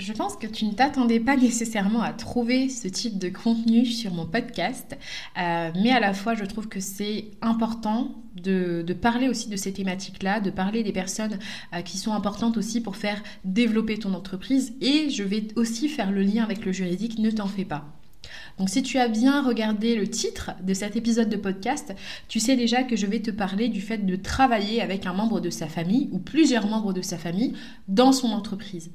Je pense que tu ne t'attendais pas nécessairement à trouver ce type de contenu sur mon podcast, euh, mais à la fois je trouve que c'est important de, parler aussi de ces thématiques-là, de parler des personnes euh, qui sont importantes aussi pour faire développer ton entreprise, et je vais aussi faire le lien avec le juridique, ne t'en fais pas. Donc si tu as bien regardé le titre de cet épisode de podcast, tu sais déjà que je vais te parler du fait de travailler avec un membre de sa famille ou plusieurs membres de sa famille dans son entreprise.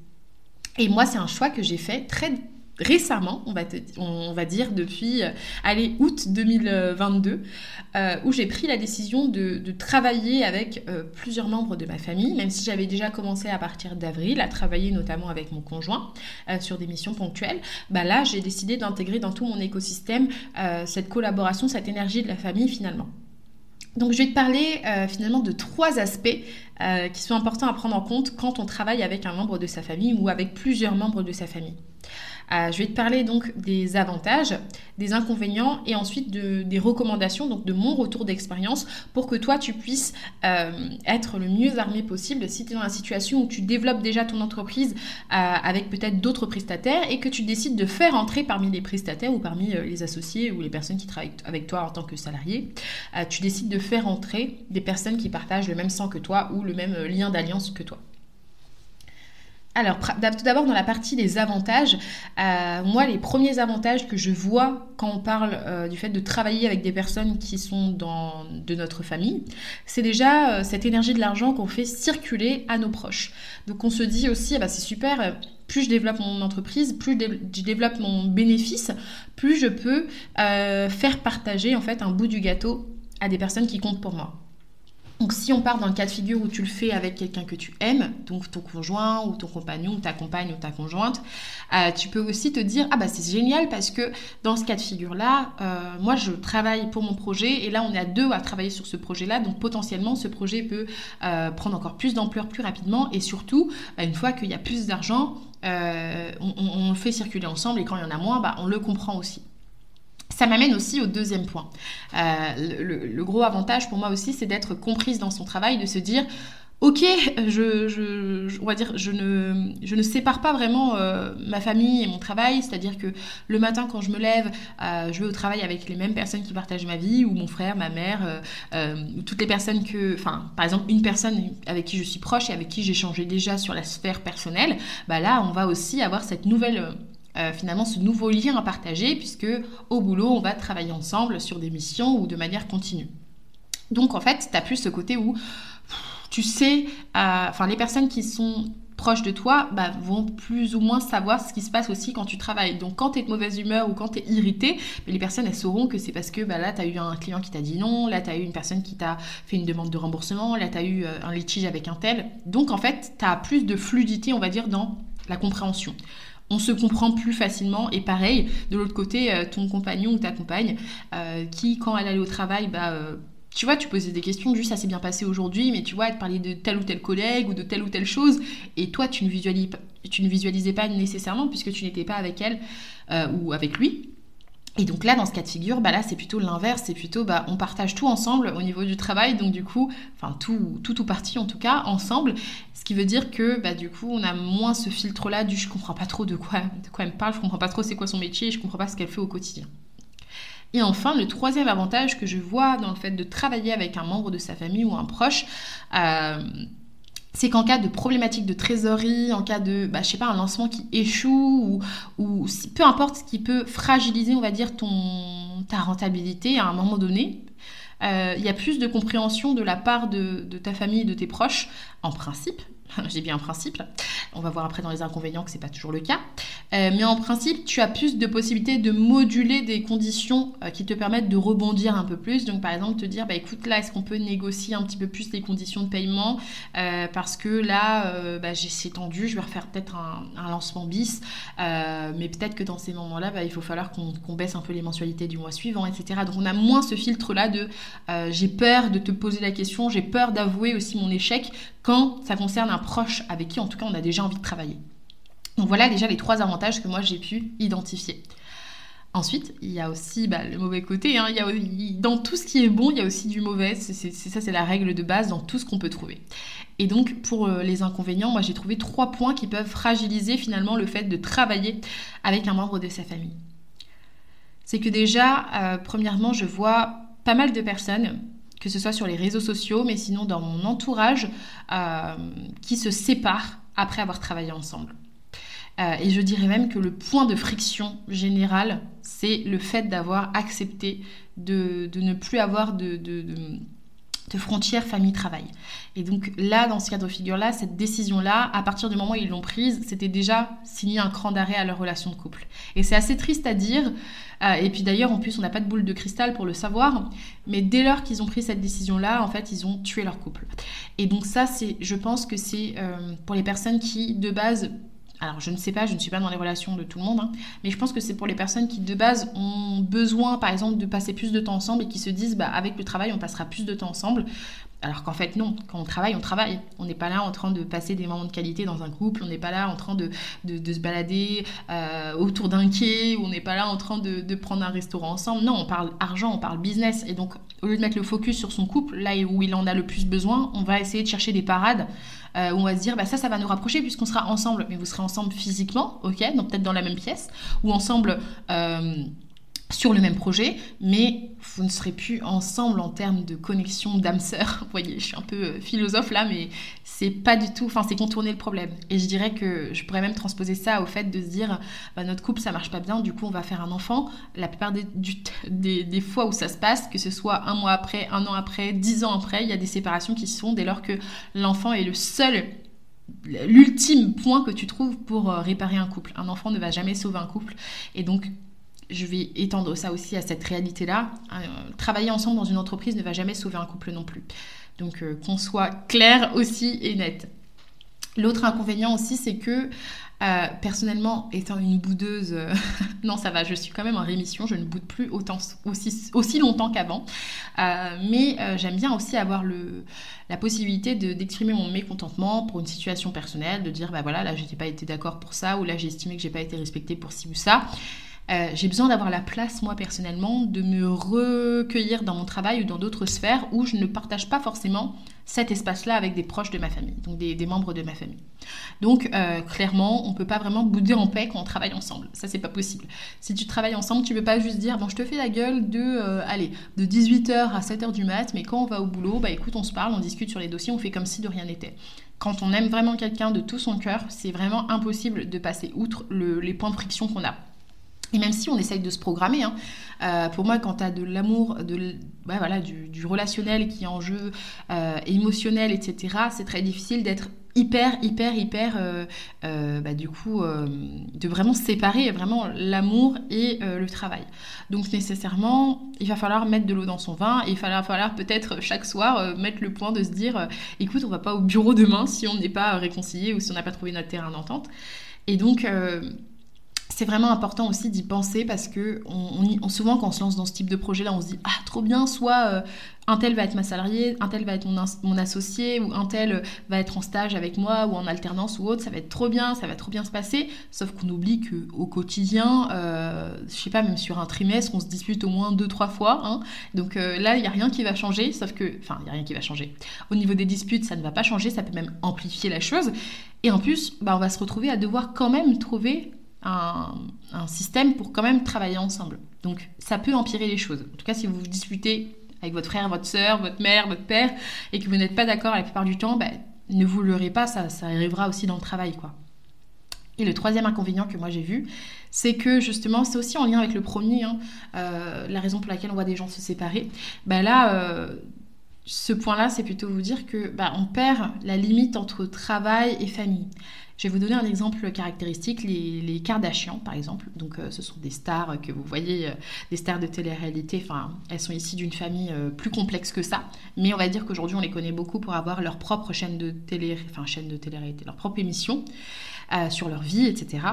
Et moi, c'est un choix que j'ai fait très récemment, on va, dire depuis, euh, allez, août 2022, euh, où j'ai pris la décision de, travailler avec euh, plusieurs membres de ma famille, même si j'avais déjà commencé à partir d'avril à travailler notamment avec mon conjoint sur des missions ponctuelles. Bah là, j'ai décidé d'intégrer dans tout mon écosystème cette collaboration, cette énergie de la famille finalement. Donc je vais te parler euh, finalement de trois aspects euh, qui sont importants à prendre en compte quand on travaille avec un membre de sa famille ou avec plusieurs membres de sa famille. Euh, je vais te parler donc des avantages, des inconvénients et ensuite des recommandations, donc de mon retour d'expérience pour que toi tu puisses euh, être le mieux armé possible si tu es dans la situation où tu développes déjà ton entreprise euh, avec peut-être d'autres prestataires et que tu décides de faire entrer parmi les prestataires ou parmi les associés ou les personnes qui travaillent avec toi en tant que salarié, tu décides de faire entrer des personnes qui partagent le même sang que toi ou le même lien d'alliance que toi. Alors, tout d'abord, dans la partie des avantages, euh, moi, les premiers avantages que je vois quand on parle euh, du fait de travailler avec des personnes qui sont dans, de notre famille, c'est déjà euh, cette énergie de l'argent qu'on fait circuler à nos proches. Donc, on se dit aussi, ah bah, c'est super, plus je développe mon entreprise, plus je développe mon bénéfice, plus je peux faire partager en fait un bout du gâteau à des personnes qui comptent pour moi. Donc si on part dans le cas de figure où tu le fais avec quelqu'un que tu aimes, donc ton conjoint ou ton compagnon ou ta compagne ou ta conjointe, euh, tu peux aussi te dire ah bah c'est génial parce que dans ce cas de figure là, euh, moi je travaille pour mon projet et là on est à deux à travailler sur ce projet là, donc potentiellement ce projet peut euh, prendre encore plus d'ampleur plus rapidement et surtout une fois qu'il y a plus d'argent, on, on, le fait circuler ensemble et quand il y en a moins, bah, on le comprend aussi. Ça m'amène aussi au deuxième point. Euh, le, gros avantage pour moi aussi, c'est d'être comprise dans son travail, de se dire, ok, je, on va dire, je ne, sépare pas vraiment euh, ma famille et mon travail, c'est-à-dire que le matin quand je me lève, euh, je vais au travail avec les mêmes personnes qui partagent ma vie, ou mon frère, ma mère, ou toutes les personnes que, enfin, par exemple, une personne avec qui je suis proche et avec qui j'ai changé déjà sur la sphère personnelle, bah là, on va aussi avoir cette nouvelle euh, finalement ce nouveau lien à partager puisque au boulot on va travailler ensemble sur des missions ou de manière continue. Donc en fait, tu as plus ce côté où tu sais, euh, enfin les personnes qui sont proches de toi bah, vont plus ou moins savoir ce qui se passe aussi quand tu travailles. Donc quand tu es de mauvaise humeur ou quand tu es irrité, les personnes elles sauront que c'est parce que bah, là tu as eu un client qui t'a dit non, là tu as eu une personne qui t'a fait une demande de remboursement, là tu as eu euh, un litige avec un tel. Donc en fait, tu as plus de fluidité, on va dire, dans la compréhension on se comprend plus facilement. Et pareil, de l'autre côté, euh, ton compagnon ou ta compagne, euh, qui, quand elle allait au travail, bah, euh, tu vois, tu posais des questions, juste ça s'est bien passé aujourd'hui, mais tu vois, elle te parlait de tel ou tel collègue ou de telle ou telle chose, et toi, tu ne, tu ne visualisais pas nécessairement puisque tu n'étais pas avec elle ou avec lui. Et donc là, dans ce cas de figure, bah là, c'est plutôt l'inverse, c'est plutôt, bah, on partage tout ensemble au niveau du travail, donc du coup, enfin tout, tout ou partie en tout cas, ensemble, ce qui veut dire que, bah, du coup, on a moins ce filtre-là du je comprends pas trop de quoi, de quoi elle me parle, je comprends pas trop c'est quoi son métier, je comprends pas ce qu'elle fait au quotidien. Et enfin, le troisième avantage que je vois dans le fait de travailler avec un membre de sa famille ou un proche, euh, c'est qu'en cas de problématique de trésorerie, en cas de, bah, je sais pas, un lancement qui échoue, ou, ou peu importe ce qui peut fragiliser, on va dire, ton, ta rentabilité à un moment donné, il y a plus de compréhension de la part de, de ta famille, de tes proches, en principe, j'ai bien un principe. On va voir après dans les inconvénients que c'est pas toujours le cas. Euh, mais en principe, tu as plus de possibilités de moduler des conditions euh, qui te permettent de rebondir un peu plus. Donc par exemple, te dire, bah écoute, là, est-ce qu'on peut négocier un petit peu plus les conditions de paiement euh, parce que là, bah, c'est tendu, je vais refaire peut-être un, lancement bis, mais peut-être que dans ces moments-là, bah, il faut falloir qu'on baisse un peu les mensualités du mois suivant, etc. Donc on a moins ce filtre-là de j'ai peur de te poser la question, j'ai peur d'avouer aussi mon échec quand ça concerne un proche avec qui en tout cas on a déjà envie de travailler. Donc voilà déjà les trois avantages que moi j'ai pu identifier. Ensuite, il y a aussi bah, le mauvais côté. Hein. Il y dans tout ce qui est bon, il y a aussi du mauvais. C'est, ça, c'est la règle de base dans tout ce qu'on peut trouver. Et donc, pour euh, les inconvénients, moi, j'ai trouvé trois points qui peuvent fragiliser finalement le fait de travailler avec un membre de sa famille. C'est que déjà, euh, premièrement, je vois pas mal de personnes que ce soit sur les réseaux sociaux, mais sinon dans mon entourage, euh, qui se séparent après avoir travaillé ensemble. Euh, et je dirais même que le point de friction général, c'est le fait d'avoir accepté de, ne plus avoir de, frontières famille-travail. Et donc là, dans ce cadre de figure-là, cette décision-là, à partir du moment où ils l'ont prise, c'était déjà signé un cran d'arrêt à leur relation de couple. Et c'est assez triste à dire, euh, et puis d'ailleurs, en plus, on n'a pas de boule de cristal pour le savoir. Mais dès lors qu'ils ont pris cette décision-là, en fait, ils ont tué leur couple. Et donc ça, c'est, je pense que c'est euh, pour les personnes qui, de base, alors je ne sais pas, je ne suis pas dans les relations de tout le monde, hein, mais je pense que c'est pour les personnes qui de base ont besoin par exemple de passer plus de temps ensemble et qui se disent bah avec le travail on passera plus de temps ensemble. Alors qu'en fait, non, quand on travaille, on travaille. On n'est pas là en train de passer des moments de qualité dans un couple, on n'est pas là en train de, se balader euh, autour d'un quai, on n'est pas là en train de, de, prendre un restaurant ensemble. Non, on parle argent, on parle business. Et donc, au lieu de mettre le focus sur son couple, là où il en a le plus besoin, on va essayer de chercher des parades euh, où on va se dire, bah, ça, ça va nous rapprocher puisqu'on sera ensemble. Mais vous serez ensemble physiquement, ok, donc peut-être dans la même pièce, ou ensemble. Euh, sur le même projet, mais vous ne serez plus ensemble en termes de connexion d'âme sœur. Vous voyez, je suis un peu euh, philosophe là, mais c'est pas du tout, enfin c'est contourner le problème. Et je dirais que je pourrais même transposer ça au fait de se dire, bah, notre couple ça marche pas bien, du coup on va faire un enfant. La plupart des, des, fois où ça se passe, que ce soit un mois après, un an après, dix ans après, il y a des séparations qui se font dès lors que l'enfant est le seul l'ultime point que tu trouves pour euh, réparer un couple. Un enfant ne va jamais sauver un couple. Et donc, je vais étendre ça aussi à cette réalité-là. Euh, travailler ensemble dans une entreprise ne va jamais sauver un couple non plus. Donc euh, qu'on soit clair aussi et net. L'autre inconvénient aussi, c'est que euh, personnellement, étant une boudeuse, non ça va, je suis quand même en rémission, je ne boude plus aussi, longtemps qu'avant. mais j'aime bien aussi avoir la possibilité d'exprimer mon mécontentement pour une situation personnelle, de dire bah voilà, là j'ai pas été d'accord pour ça, ou là j'ai estimé que j'ai pas été respectée pour ci ou ça. Euh, j'ai besoin d'avoir la place, moi personnellement, de me recueillir dans mon travail ou dans d'autres sphères où je ne partage pas forcément cet espace-là avec des proches de ma famille, donc des, membres de ma famille. Donc euh, clairement, on ne peut pas vraiment bouder en paix quand on travaille ensemble. Ça, c'est pas possible. Si tu travailles ensemble, tu ne peux pas juste dire, bon, je te fais la gueule de, euh, de 18h à 7h du mat, mais quand on va au boulot, bah écoute, on se parle, on discute sur les dossiers, on fait comme si de rien n'était. Quand on aime vraiment quelqu'un de tout son cœur, c'est vraiment impossible de passer outre les points de friction qu'on a. Et même si on essaye de se programmer, hein, euh, pour moi, quand tu as de l'amour, de, voilà, du, relationnel qui est en jeu, euh, émotionnel, etc., c'est très difficile d'être hyper, hyper, hyper, euh, bah, du coup, de vraiment séparer vraiment l'amour et le travail. Donc nécessairement, il va falloir mettre de l'eau dans son vin, et il va falloir peut-être chaque soir mettre le point de se dire, écoute, on va pas au bureau demain si on n'est pas réconcilié ou si on n'a pas trouvé notre terrain d'entente. Et donc c'est vraiment important aussi d'y penser parce que on, souvent quand on se lance dans ce type de projet là on se dit ah trop bien soit euh, un tel va être ma salariée, un tel va être mon, associé ou un tel va être en stage avec moi ou en alternance ou autre, ça va être trop bien, ça va trop bien se passer. Sauf qu'on oublie que au quotidien, euh, je sais pas, même sur un trimestre, on se dispute au moins deux trois fois. Hein. Donc euh, là, il y a rien qui va changer, sauf que, enfin, il y a rien qui va changer. Au niveau des disputes, ça ne va pas changer, ça peut même amplifier la chose. Et en plus, bah, on va se retrouver à devoir quand même trouver un, système pour quand même travailler ensemble. Donc ça peut empirer les choses. En tout cas, si vous vous disputez avec votre frère, votre soeur, votre mère, votre père, et que vous n'êtes pas d'accord la plupart du temps, ben, ne vous leurrez pas, ça, arrivera aussi dans le travail. Et le troisième inconvénient que moi j'ai vu, c'est que justement, c'est aussi en lien avec le premier, hein, la raison pour laquelle on voit des gens se séparer. Ben là, ce point-là, c'est plutôt vous dire que bah, on perd la limite entre travail et famille. Je vais vous donner un exemple caractéristique, les, les Kardashians par exemple. Donc euh, ce sont des stars que vous voyez, euh, des stars de télé-réalité. Enfin, elles sont ici d'une famille euh, plus complexe que ça. Mais on va dire qu'aujourd'hui on les connaît beaucoup pour avoir leur propre chaîne de télé, enfin chaîne de télé-réalité, leur propre émission sur leur vie, etc.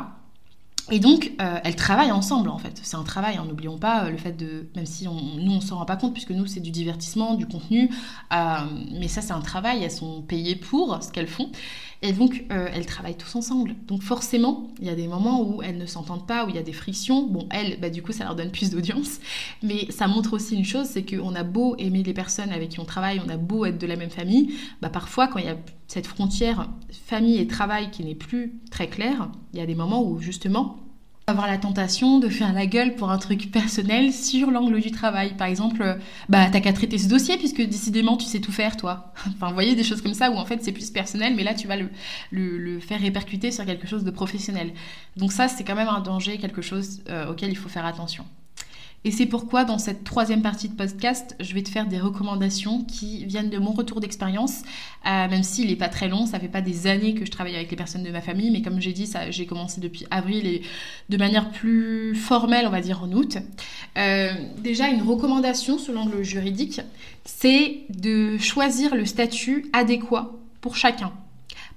Et donc, euh, elles travaillent ensemble en fait. C'est un travail, hein. n'oublions pas euh, le fait de, même si on, nous on s'en rend pas compte puisque nous c'est du divertissement, du contenu, euh, mais ça c'est un travail. Elles sont payées pour ce qu'elles font, et donc elles travaillent tous ensemble. Donc forcément, il y a des moments où elles ne s'entendent pas, où il y a des frictions. Bon, elles, bah, du coup ça leur donne plus d'audience, mais ça montre aussi une chose, c'est qu'on a beau aimer les personnes avec qui on travaille, on a beau être de la même famille, bah parfois quand il y a cette frontière famille et travail qui n'est plus très claire, il y a des moments où justement avoir la tentation de faire la gueule pour un truc personnel sur l'angle du travail. Par exemple, bah t'as qu'à traiter ce dossier puisque décidément tu sais tout faire toi. enfin, vous voyez des choses comme ça où en fait c'est plus personnel, mais là tu vas le, faire répercuter sur quelque chose de professionnel. Donc ça c'est quand même un danger, quelque chose euh, auquel il faut faire attention. Et c'est pourquoi dans cette troisième partie de podcast, je vais te faire des recommandations qui viennent de mon retour d'expérience, euh, même s'il n'est pas très long, ça fait pas des années que je travaille avec les personnes de ma famille, mais comme j'ai dit, j'ai commencé depuis avril et de manière plus formelle, on va dire en août. Euh, déjà, une recommandation sous l'angle juridique, c'est de choisir le statut adéquat pour chacun.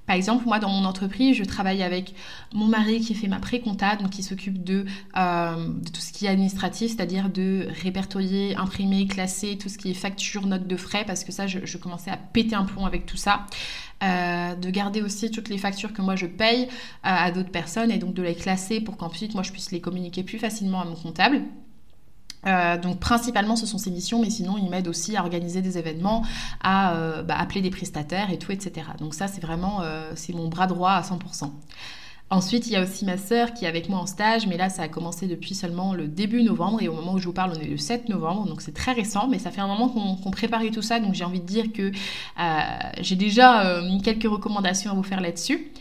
Par exemple, moi, dans mon entreprise, je travaille avec mon mari qui fait ma pré-compta, donc qui s'occupe de, euh, tout ce qui est administratif, c'est-à-dire de répertorier, imprimer, classer tout ce qui est facture, notes de frais, parce que ça, je, commençais à péter un plomb avec tout ça. Euh, de garder aussi toutes les factures que moi je paye euh, à d'autres personnes et donc de les classer pour qu'ensuite moi je puisse les communiquer plus facilement à mon comptable. Euh, donc principalement ce sont ces missions, mais sinon il m'aide aussi à organiser des événements, à euh, bah, appeler des prestataires et tout, etc. Donc ça c'est vraiment euh, c'est mon bras droit à 100%. Ensuite, il y a aussi ma sœur qui est avec moi en stage, mais là, ça a commencé depuis seulement le début novembre, et au moment où je vous parle, on est le 7 novembre, donc c'est très récent, mais ça fait un moment qu'on préparait tout ça, donc j'ai envie de dire que j'ai déjà quelques recommandations à vous faire là-dessus.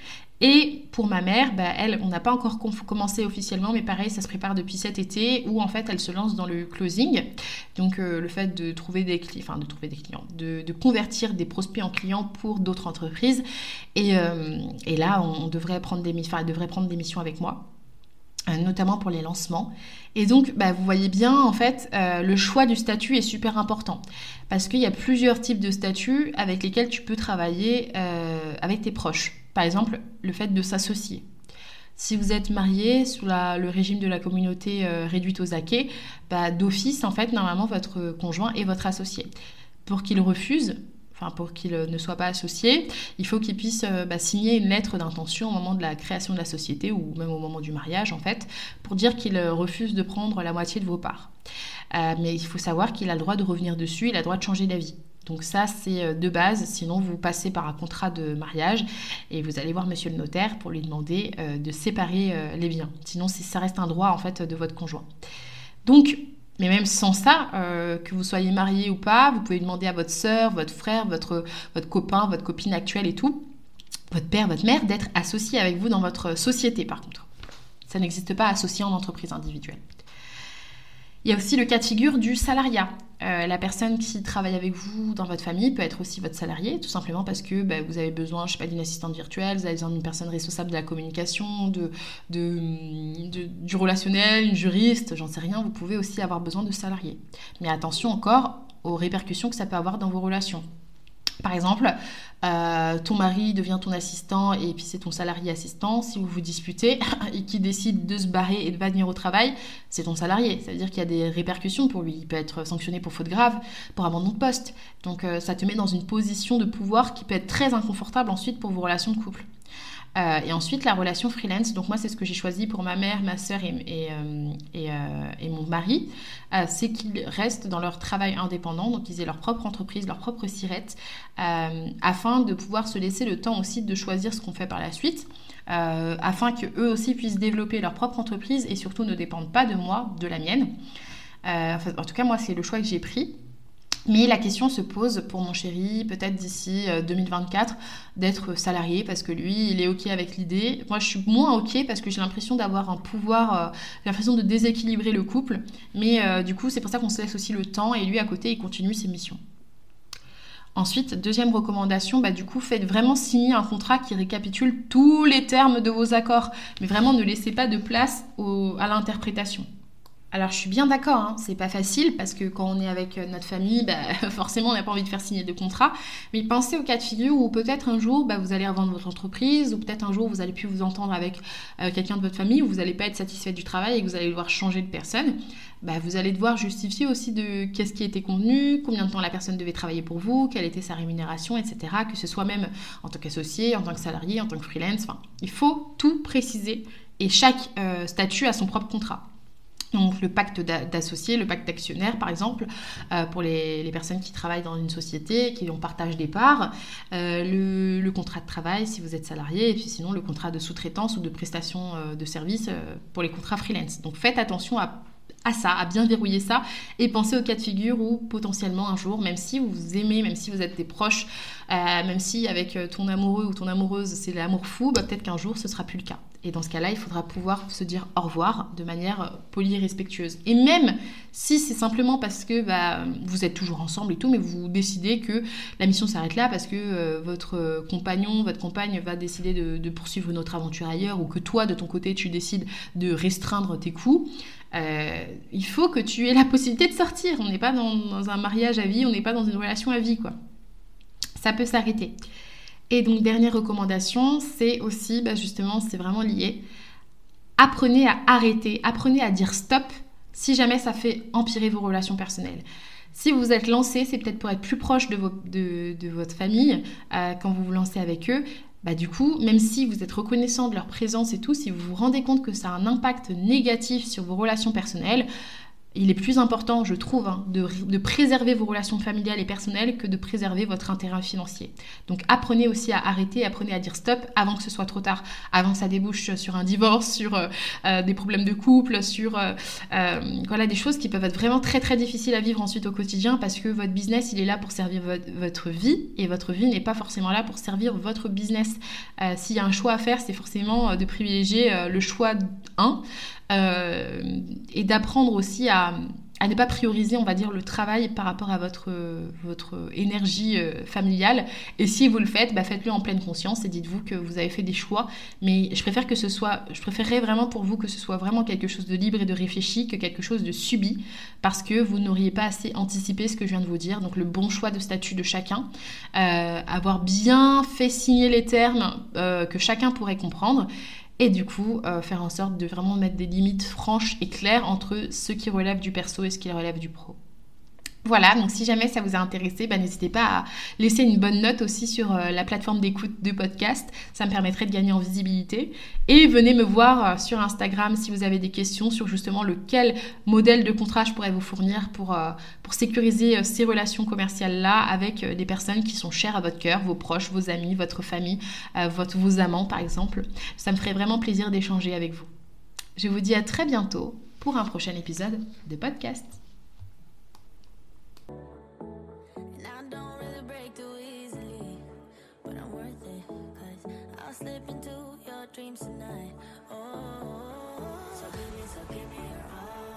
Et pour ma mère, bah, elle, on n'a pas encore commencé officiellement, mais pareil, ça se prépare depuis cet été, où en fait elle se lance dans le closing. Donc euh, le fait de trouver des clients, enfin de trouver des clients, de, convertir des prospects en clients pour d'autres entreprises. Et, euh, là, on, devrait prendre des, enfin, elle devrait prendre des missions avec moi euh, notamment pour les lancements. Et donc, bah, vous voyez bien, en fait, le choix du statut est super important. Parce qu'il y a plusieurs types de statuts avec lesquels tu peux travailler avec tes proches. Par exemple, le fait de s'associer. Si vous êtes marié sous le régime de la communauté euh, réduite aux acquets, bah, d'office, en fait, normalement, votre conjoint est votre associé. Pour qu'il refuse, enfin pour qu'il ne soit pas associé, il faut qu'il puisse euh, bah, signer une lettre d'intention au moment de la création de la société ou même au moment du mariage, en fait, pour dire qu'il euh, refuse de prendre la moitié de vos parts. mais il faut savoir qu'il a le droit de revenir dessus, il a le droit de changer d'avis. Donc ça, c'est euh, de base. Sinon, vous passez par un contrat de mariage et vous allez voir monsieur le notaire pour lui demander euh, de séparer euh, les biens. Sinon, ça reste un droit en fait de votre conjoint. Donc, mais même sans ça, que vous soyez marié ou pas, vous pouvez demander à votre soeur, votre frère, votre, votre copain, votre copine actuelle et tout, votre père, votre mère, d'être associé avec vous dans votre société par contre. Ça n'existe pas associé en entreprise individuelle. Il y a aussi le cas de figure du salariat. Euh, la personne qui travaille avec vous dans votre famille peut être aussi votre salarié, tout simplement parce que bah, vous avez besoin, pas, d'une assistante virtuelle, vous avez besoin d'une personne responsable de la communication, de, du relationnel, une juriste, j'en sais rien. Vous pouvez aussi avoir besoin de salariés. Mais attention encore aux répercussions que ça peut avoir dans vos relations. Par exemple, euh, ton mari devient ton assistant et puis c'est ton salarié assistant. Si vous vous disputez et qu'il décide de se barrer et de pas venir au travail, c'est ton salarié. Ça veut dire qu'il y a des répercussions pour lui. Il peut être sanctionné pour faute grave, pour abandon de poste. Donc euh, ça te met dans une position de pouvoir qui peut être très inconfortable ensuite pour vos relations de couple. Euh, et ensuite, la relation freelance. Donc moi, c'est ce que j'ai choisi pour ma mère, ma soeur et, et, euh, euh, et, mon mari. c'est qu'ils restent dans leur travail indépendant, donc ils aient leur propre entreprise, leur propre sirette, afin de pouvoir se laisser le temps aussi de choisir ce qu'on fait par la suite. afin qu'eux aussi puissent développer leur propre entreprise et surtout ne dépendent pas de moi, de la mienne. en tout cas, moi, c'est le choix que j'ai pris. Mais la question se pose pour mon chéri, peut-être d'ici 2024, euh, d'être salarié parce que lui, il est OK avec l'idée. Moi, je suis moins OK parce que j'ai l'impression d'avoir un pouvoir, euh, l'impression de déséquilibrer le couple. Mais euh, du coup, c'est pour ça qu'on se laisse aussi le temps et lui, à côté, il continue ses missions. Ensuite, deuxième recommandation, bah, du coup, faites vraiment signer un contrat qui récapitule tous les termes de vos accords. Mais vraiment, ne laissez pas de place à l'interprétation. Alors je suis bien d'accord, hein, c'est pas facile parce que quand on est avec euh, notre famille, bah, forcément on n'a pas envie de faire signer de contrat. Mais pensez au cas de figure où peut-être un jour bah, vous allez revendre votre entreprise ou peut-être un jour vous allez plus vous entendre avec euh, quelqu'un de votre famille ou vous n'allez pas être satisfait du travail et que vous allez devoir changer de personne. Bah, vous allez devoir justifier aussi de qu'est-ce qui était contenu, combien de temps la personne devait travailler pour vous, quelle était sa rémunération, etc. Que ce soit même en tant qu'associé, en tant que salarié, en tant que freelance. Enfin, il faut tout préciser et chaque euh, statut a son propre contrat. Donc le pacte d'associés, le pacte d'actionnaires par exemple, euh, pour les, personnes qui travaillent dans une société, qui ont partage des parts, euh, le, contrat de travail si vous êtes salarié, et puis sinon le contrat de sous-traitance ou de prestation euh, de service pour les contrats freelance. Donc faites attention à à ça, à bien verrouiller ça et pensez au cas de figure où potentiellement un jour, même si vous vous aimez, même si vous êtes des proches, même si avec ton amoureux ou ton amoureuse c'est l'amour fou, bah, peut-être qu'un jour ce sera plus le cas. Et dans ce cas-là, il faudra pouvoir se dire au revoir de manière euh, polie et respectueuse. Et même si c'est simplement parce que bah, vous êtes toujours ensemble et tout, mais vous décidez que la mission s'arrête là parce que euh, votre compagnon, votre compagne va décider de, poursuivre une autre aventure ailleurs ou que toi, de ton côté, tu décides de restreindre tes coûts, euh, il faut que tu aies la possibilité de sortir. On n'est pas dans, dans, un mariage à vie, on n'est pas dans une relation à vie, quoi. Ça peut s'arrêter. Et donc, dernière recommandation, c'est aussi, bah, justement, c'est vraiment lié. Apprenez à arrêter, apprenez à dire stop si jamais ça fait empirer vos relations personnelles. Si vous êtes lancé, c'est peut-être pour être plus proche de, votre famille euh, quand vous vous lancez avec eux. Bah, du coup, même si vous êtes reconnaissant de leur présence et tout, si vous vous rendez compte que ça a un impact négatif sur vos relations personnelles, il est plus important, je trouve, hein, de, préserver vos relations familiales et personnelles que de préserver votre intérêt financier. Donc apprenez aussi à arrêter, apprenez à dire stop avant que ce soit trop tard, avant que ça débouche sur un divorce, sur euh, euh, des problèmes de couple, sur euh, voilà, des choses qui peuvent être vraiment très très difficiles à vivre ensuite au quotidien parce que votre business, il est là pour servir votre, vie et votre vie n'est pas forcément là pour servir votre business. S'il y a un choix à faire, c'est forcément de privilégier le choix 1 euh, et d'apprendre aussi à, à, ne pas prioriser, on va dire, le travail par rapport à votre, votre énergie euh, familiale. Et si vous le faites, bah faites-le en pleine conscience et dites-vous que vous avez fait des choix. Mais je préfère que ce soit, je préférerais vraiment pour vous que ce soit vraiment quelque chose de libre et de réfléchi que quelque chose de subi, parce que vous n'auriez pas assez anticipé ce que je viens de vous dire. Donc le bon choix de statut de chacun, euh, avoir bien fait signer les termes que chacun pourrait comprendre et du coup euh, faire en sorte de vraiment mettre des limites franches et claires entre ce qui relève du perso et ce qui relève du pro. Voilà, donc si jamais ça vous a intéressé, bah, n'hésitez pas à laisser une bonne note aussi sur euh, la plateforme d'écoute de podcast. Ça me permettrait de gagner en visibilité. Et venez me voir euh, sur Instagram si vous avez des questions sur justement lequel modèle de contrat je pourrais vous fournir pour, euh, pour sécuriser ces relations commerciales-là avec des personnes qui sont chères à votre cœur, vos proches, vos amis, votre famille, votre, vos amants par exemple. Ça me ferait vraiment plaisir d'échanger avec vous. Je vous dis à très bientôt pour un prochain épisode de podcast. Slip into your dreams tonight.